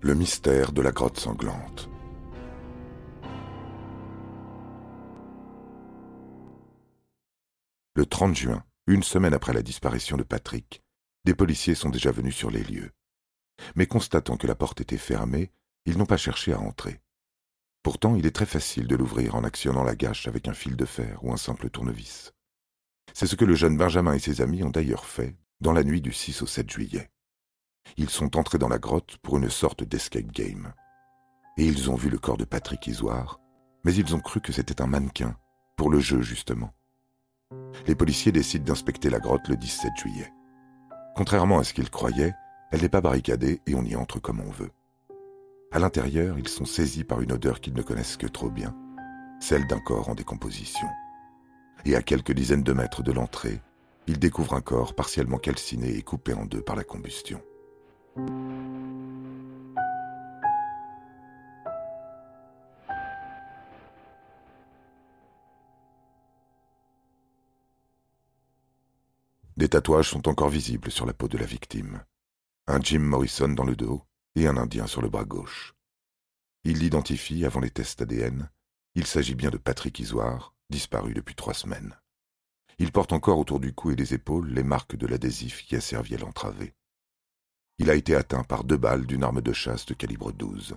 Le mystère de la grotte sanglante. Le 30 juin, une semaine après la disparition de Patrick, des policiers sont déjà venus sur les lieux. Mais constatant que la porte était fermée, ils n'ont pas cherché à entrer. Pourtant, il est très facile de l'ouvrir en actionnant la gâche avec un fil de fer ou un simple tournevis. C'est ce que le jeune Benjamin et ses amis ont d'ailleurs fait dans la nuit du 6 au 7 juillet. Ils sont entrés dans la grotte pour une sorte d'escape game. Et ils ont vu le corps de Patrick Isoire, mais ils ont cru que c'était un mannequin, pour le jeu justement. Les policiers décident d'inspecter la grotte le 17 juillet. Contrairement à ce qu'ils croyaient, elle n'est pas barricadée et on y entre comme on veut. À l'intérieur, ils sont saisis par une odeur qu'ils ne connaissent que trop bien, celle d'un corps en décomposition. Et à quelques dizaines de mètres de l'entrée, ils découvrent un corps partiellement calciné et coupé en deux par la combustion. Des tatouages sont encore visibles sur la peau de la victime. Un Jim Morrison dans le dos et un Indien sur le bras gauche. Il l'identifie avant les tests ADN. Il s'agit bien de Patrick Isoire, disparu depuis trois semaines. Il porte encore autour du cou et des épaules les marques de l'adhésif qui a servi à l'entraver. Il a été atteint par deux balles d'une arme de chasse de calibre 12.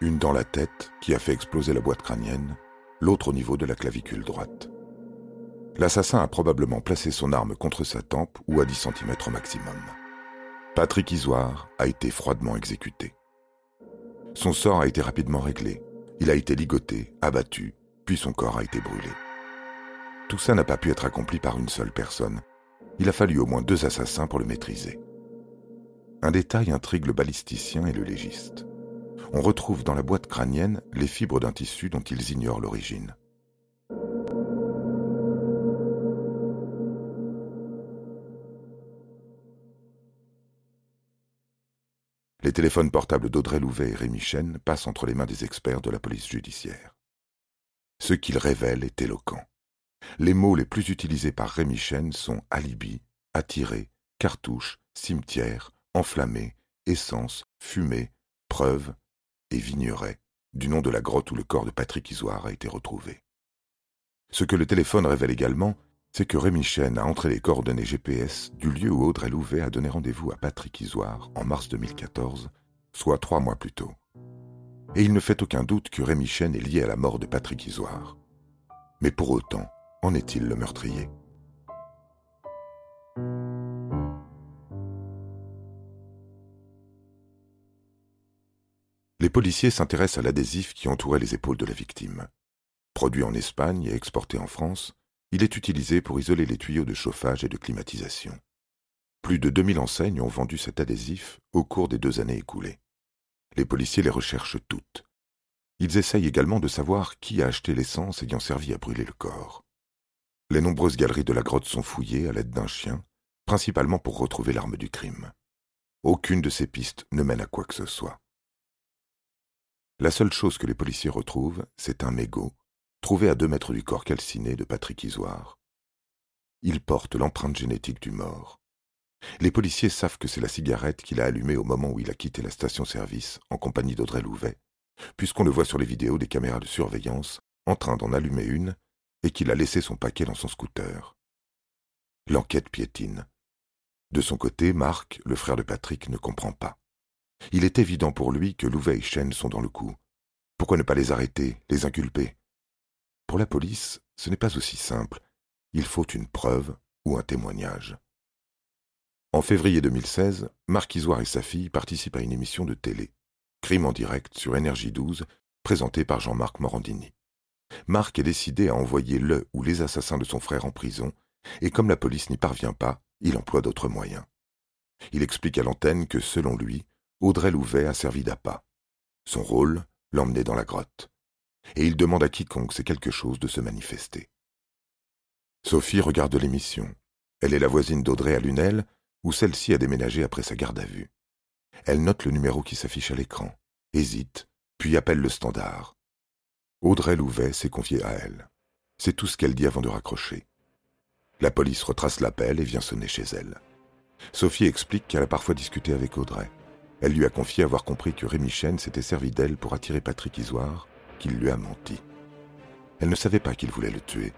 Une dans la tête qui a fait exploser la boîte crânienne, l'autre au niveau de la clavicule droite. L'assassin a probablement placé son arme contre sa tempe ou à 10 cm au maximum. Patrick Isoire a été froidement exécuté. Son sort a été rapidement réglé. Il a été ligoté, abattu, puis son corps a été brûlé. Tout ça n'a pas pu être accompli par une seule personne. Il a fallu au moins deux assassins pour le maîtriser. Un détail intrigue le balisticien et le légiste. On retrouve dans la boîte crânienne les fibres d'un tissu dont ils ignorent l'origine. Les téléphones portables d'Audrey Louvet et Rémi Chen passent entre les mains des experts de la police judiciaire. Ce qu'ils révèlent est éloquent. Les mots les plus utilisés par Rémi Chen sont alibi, attiré, cartouche, cimetière, enflammé, essence, fumée, preuve et vigneret, du nom de la grotte où le corps de Patrick Isoire a été retrouvé. Ce que le téléphone révèle également, c'est que Rémi Chen a entré les coordonnées GPS du lieu où Audrey Louvet a donné rendez-vous à Patrick Isoire en mars 2014, soit trois mois plus tôt. Et il ne fait aucun doute que Rémi Chen est lié à la mort de Patrick Isoire. Mais pour autant, en est-il le meurtrier? Les policiers s'intéressent à l'adhésif qui entourait les épaules de la victime. Produit en Espagne et exporté en France, il est utilisé pour isoler les tuyaux de chauffage et de climatisation. Plus de 2000 enseignes ont vendu cet adhésif au cours des deux années écoulées. Les policiers les recherchent toutes. Ils essayent également de savoir qui a acheté l'essence ayant servi à brûler le corps. Les nombreuses galeries de la grotte sont fouillées à l'aide d'un chien, principalement pour retrouver l'arme du crime. Aucune de ces pistes ne mène à quoi que ce soit. La seule chose que les policiers retrouvent, c'est un mégot, trouvé à deux mètres du corps calciné de Patrick Isoire. Il porte l'empreinte génétique du mort. Les policiers savent que c'est la cigarette qu'il a allumée au moment où il a quitté la station-service en compagnie d'Audrey Louvet, puisqu'on le voit sur les vidéos des caméras de surveillance en train d'en allumer une et qu'il a laissé son paquet dans son scooter. L'enquête piétine. De son côté, Marc, le frère de Patrick, ne comprend pas. Il est évident pour lui que Louvet et Chen sont dans le coup. Pourquoi ne pas les arrêter, les inculper? Pour la police, ce n'est pas aussi simple. Il faut une preuve ou un témoignage. En février 2016, Marc Isoire et sa fille participent à une émission de télé, Crime en direct sur Énergie 12, présentée par Jean-Marc Morandini. Marc est décidé à envoyer le ou les assassins de son frère en prison, et comme la police n'y parvient pas, il emploie d'autres moyens. Il explique à l'antenne que, selon lui, Audrey Louvet a servi d'appât. Son rôle, l'emmener dans la grotte. Et il demande à quiconque sait quelque chose de se manifester. Sophie regarde l'émission. Elle est la voisine d'Audrey à Lunel, où celle-ci a déménagé après sa garde à vue. Elle note le numéro qui s'affiche à l'écran, hésite, puis appelle le standard. Audrey Louvet s'est confiée à elle. C'est tout ce qu'elle dit avant de raccrocher. La police retrace l'appel et vient sonner chez elle. Sophie explique qu'elle a parfois discuté avec Audrey. Elle lui a confié avoir compris que Rémi Chen s'était servi d'elle pour attirer Patrick Isoire, qu'il lui a menti. Elle ne savait pas qu'il voulait le tuer.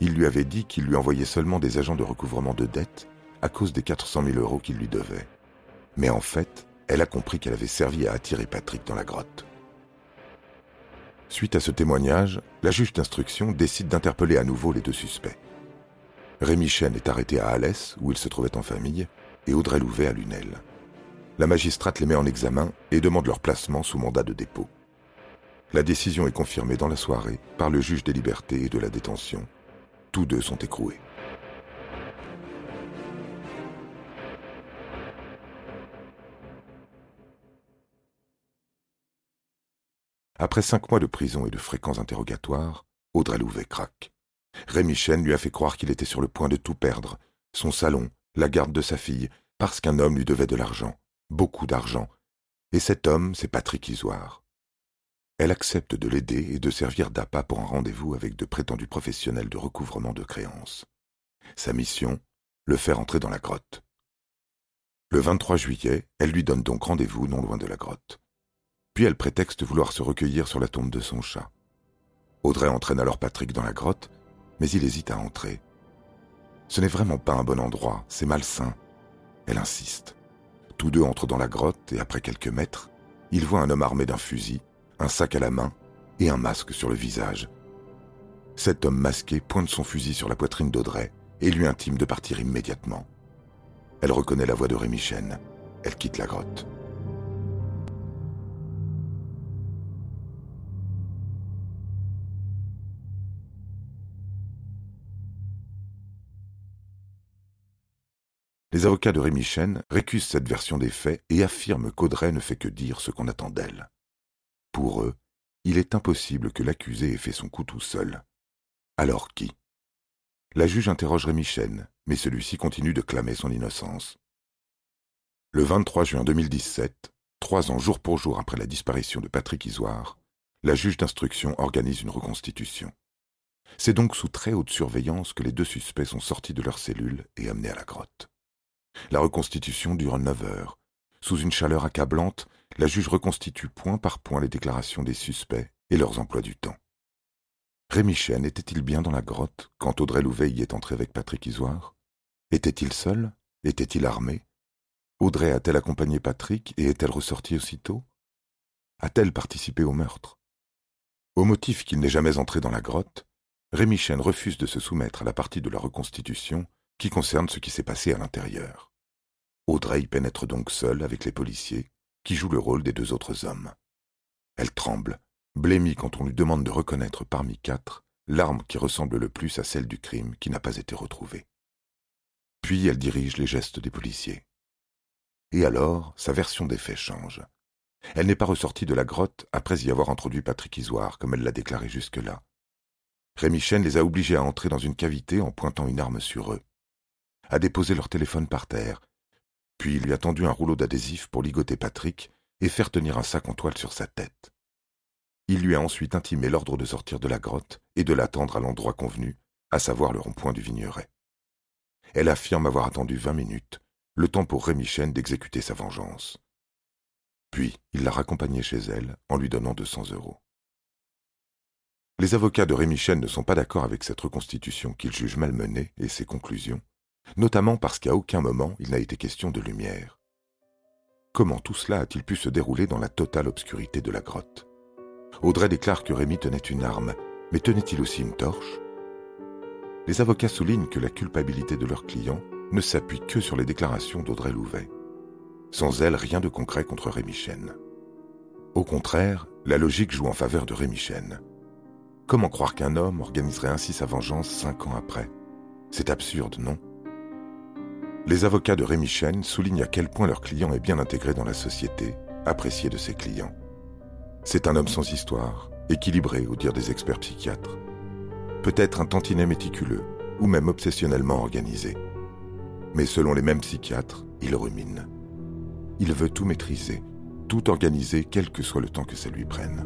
Il lui avait dit qu'il lui envoyait seulement des agents de recouvrement de dettes à cause des 400 000 euros qu'il lui devait. Mais en fait, elle a compris qu'elle avait servi à attirer Patrick dans la grotte. Suite à ce témoignage, la juge d'instruction décide d'interpeller à nouveau les deux suspects. Rémi Chen est arrêté à Alès, où il se trouvait en famille, et Audrey Louvet à Lunel. La magistrate les met en examen et demande leur placement sous mandat de dépôt. La décision est confirmée dans la soirée par le juge des libertés et de la détention. Tous deux sont écroués. Après cinq mois de prison et de fréquents interrogatoires, Audrey Louvet craque. Rémi Chen lui a fait croire qu'il était sur le point de tout perdre, son salon, la garde de sa fille, parce qu'un homme lui devait de l'argent, beaucoup d'argent. Et cet homme, c'est Patrick Isoire. Elle accepte de l'aider et de servir d'appât pour un rendez-vous avec de prétendus professionnels de recouvrement de créances. Sa mission, le faire entrer dans la grotte. Le 23 juillet, elle lui donne donc rendez-vous non loin de la grotte. Puis elle prétexte vouloir se recueillir sur la tombe de son chat. Audrey entraîne alors Patrick dans la grotte, mais il hésite à entrer. Ce n'est vraiment pas un bon endroit, c'est malsain. Elle insiste. Tous deux entrent dans la grotte et après quelques mètres, ils voient un homme armé d'un fusil, un sac à la main et un masque sur le visage. Cet homme masqué pointe son fusil sur la poitrine d'Audrey et lui intime de partir immédiatement. Elle reconnaît la voix de Rémi Chen. Elle quitte la grotte. Les avocats de Rémi Chen récusent cette version des faits et affirment qu'Audrey ne fait que dire ce qu'on attend d'elle. Pour eux, il est impossible que l'accusé ait fait son coup tout seul. Alors qui? La juge interroge Rémi Chen, mais celui-ci continue de clamer son innocence. Le 23 juin 2017, trois ans jour pour jour après la disparition de Patrick Isoire, la juge d'instruction organise une reconstitution. C'est donc sous très haute surveillance que les deux suspects sont sortis de leur cellule et amenés à la grotte. La reconstitution dure neuf heures. Sous une chaleur accablante, la juge reconstitue point par point les déclarations des suspects et leurs emplois du temps. Rémi Chen était-il bien dans la grotte quand Audrey Louvet y est entrée avec Patrick Isoire? Était-il seul? Était-il armé? Audrey a-t-elle accompagné Patrick et est-elle ressortie aussitôt? A-t-elle participé au meurtre? Au motif qu'il n'est jamais entré dans la grotte, Rémi Chen refuse de se soumettre à la partie de la reconstitution qui concerne ce qui s'est passé à l'intérieur. Audrey pénètre donc seule avec les policiers, qui jouent le rôle des deux autres hommes. Elle tremble, blêmie quand on lui demande de reconnaître parmi quatre l'arme qui ressemble le plus à celle du crime qui n'a pas été retrouvée. Puis elle dirige les gestes des policiers. Et alors, sa version des faits change. Elle n'est pas ressortie de la grotte après y avoir introduit Patrick Isoire, comme elle l'a déclaré jusque-là. Rémi Chen les a obligés à entrer dans une cavité en pointant une arme sur eux a déposé leur téléphone par terre, puis il lui a tendu un rouleau d'adhésif pour ligoter Patrick et faire tenir un sac en toile sur sa tête. Il lui a ensuite intimé l'ordre de sortir de la grotte et de l'attendre à l'endroit convenu, à savoir le rond-point du Vigneret. Elle affirme avoir attendu vingt minutes, le temps pour Rémi Chen d'exécuter sa vengeance. Puis il l'a raccompagnée chez elle en lui donnant deux cents euros. Les avocats de Rémi Chen ne sont pas d'accord avec cette reconstitution qu'ils jugent malmenée et ses conclusions, notamment parce qu'à aucun moment il n'a été question de lumière. Comment tout cela a-t-il pu se dérouler dans la totale obscurité de la grotte? Audrey déclare que Rémi tenait une arme, mais tenait-il aussi une torche? Les avocats soulignent que la culpabilité de leur client ne s'appuie que sur les déclarations d'Audrey Louvet. Sans elle, rien de concret contre Rémi Chen. Au contraire, la logique joue en faveur de Rémi Chen. Comment croire qu'un homme organiserait ainsi sa vengeance cinq ans après? C'est absurde, non? Les avocats de Rémi Chen soulignent à quel point leur client est bien intégré dans la société, apprécié de ses clients. C'est un homme sans histoire, équilibré au dire des experts psychiatres. Peut-être un tantinet méticuleux, ou même obsessionnellement organisé. Mais selon les mêmes psychiatres, il rumine. Il veut tout maîtriser, tout organiser quel que soit le temps que ça lui prenne.